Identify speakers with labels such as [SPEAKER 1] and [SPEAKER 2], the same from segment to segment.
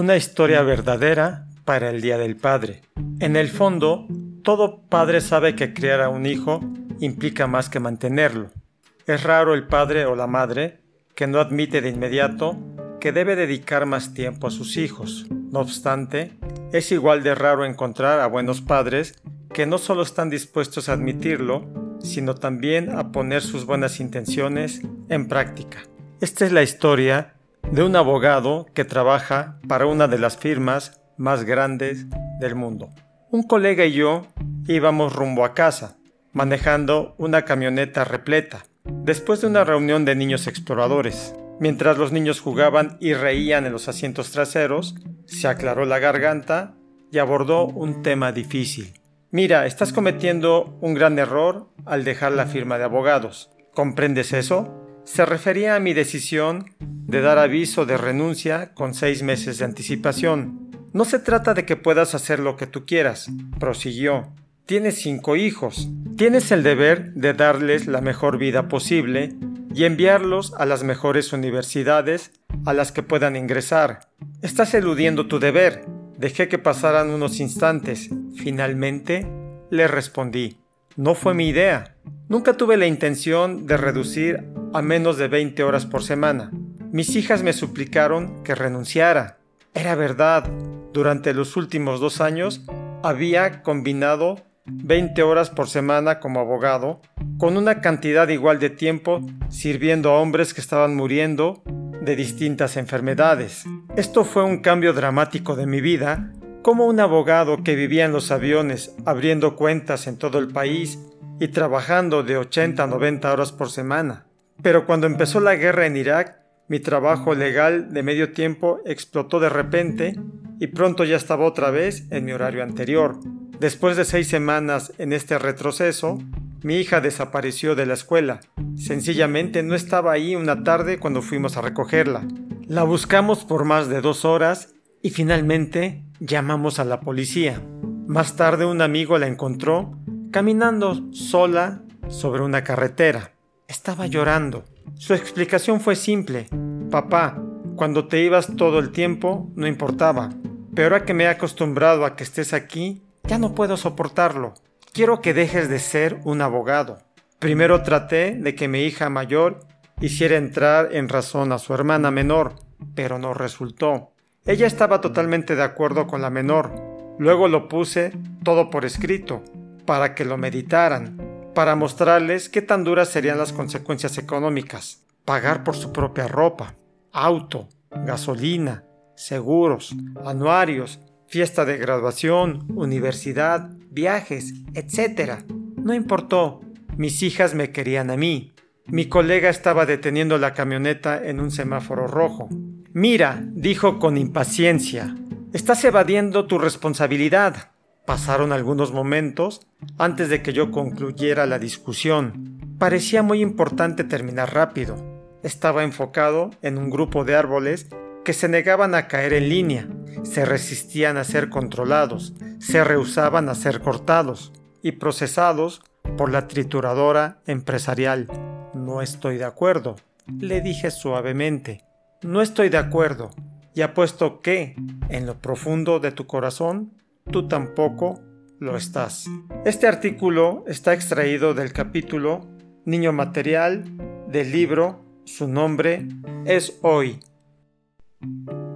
[SPEAKER 1] Una historia verdadera para el Día del Padre. En el fondo, todo padre sabe que criar a un hijo implica más que mantenerlo. Es raro el padre o la madre que no admite de inmediato que debe dedicar más tiempo a sus hijos. No obstante, es igual de raro encontrar a buenos padres que no solo están dispuestos a admitirlo, sino también a poner sus buenas intenciones en práctica. Esta es la historia de un abogado que trabaja para una de las firmas más grandes del mundo. Un colega y yo íbamos rumbo a casa, manejando una camioneta repleta, después de una reunión de niños exploradores. Mientras los niños jugaban y reían en los asientos traseros, se aclaró la garganta y abordó un tema difícil. Mira, estás cometiendo un gran error al dejar la firma de abogados. ¿Comprendes eso? Se refería a mi decisión de dar aviso de renuncia con seis meses de anticipación. No se trata de que puedas hacer lo que tú quieras, prosiguió. Tienes cinco hijos. Tienes el deber de darles la mejor vida posible y enviarlos a las mejores universidades a las que puedan ingresar. Estás eludiendo tu deber. Dejé que pasaran unos instantes. Finalmente, le respondí. No fue mi idea. Nunca tuve la intención de reducir a menos de 20 horas por semana. Mis hijas me suplicaron que renunciara. Era verdad, durante los últimos dos años había combinado 20 horas por semana como abogado, con una cantidad igual de tiempo sirviendo a hombres que estaban muriendo de distintas enfermedades. Esto fue un cambio dramático de mi vida, como un abogado que vivía en los aviones abriendo cuentas en todo el país y trabajando de 80 a 90 horas por semana. Pero cuando empezó la guerra en Irak, mi trabajo legal de medio tiempo explotó de repente y pronto ya estaba otra vez en mi horario anterior. Después de seis semanas en este retroceso, mi hija desapareció de la escuela. Sencillamente no estaba ahí una tarde cuando fuimos a recogerla. La buscamos por más de dos horas y finalmente llamamos a la policía. Más tarde un amigo la encontró caminando sola sobre una carretera. Estaba llorando. Su explicación fue simple. Papá, cuando te ibas todo el tiempo no importaba, pero ahora que me he acostumbrado a que estés aquí, ya no puedo soportarlo. Quiero que dejes de ser un abogado. Primero traté de que mi hija mayor hiciera entrar en razón a su hermana menor, pero no resultó. Ella estaba totalmente de acuerdo con la menor. Luego lo puse todo por escrito, para que lo meditaran, para mostrarles qué tan duras serían las consecuencias económicas. Pagar por su propia ropa, auto, gasolina, seguros, anuarios, fiesta de graduación, universidad, viajes, etc. No importó, mis hijas me querían a mí. Mi colega estaba deteniendo la camioneta en un semáforo rojo. Mira, dijo con impaciencia, estás evadiendo tu responsabilidad. Pasaron algunos momentos antes de que yo concluyera la discusión. Parecía muy importante terminar rápido. Estaba enfocado en un grupo de árboles que se negaban a caer en línea, se resistían a ser controlados, se rehusaban a ser cortados y procesados por la trituradora empresarial. No estoy de acuerdo, le dije suavemente. No estoy de acuerdo, y apuesto que, en lo profundo de tu corazón, tú tampoco lo estás. Este artículo está extraído del capítulo Niño Material del libro Su nombre es hoy.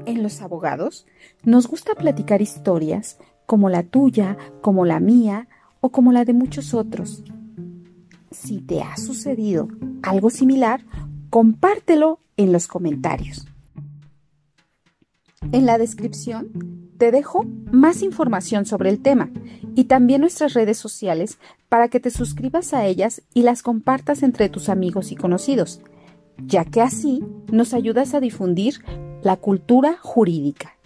[SPEAKER 2] En los abogados nos gusta platicar historias como la tuya, como la mía o como la de muchos otros. Si te ha sucedido algo similar, compártelo en los comentarios. En la descripción te dejo más información sobre el tema y también nuestras redes sociales para que te suscribas a ellas y las compartas entre tus amigos y conocidos, ya que así nos ayudas a difundir la cultura jurídica.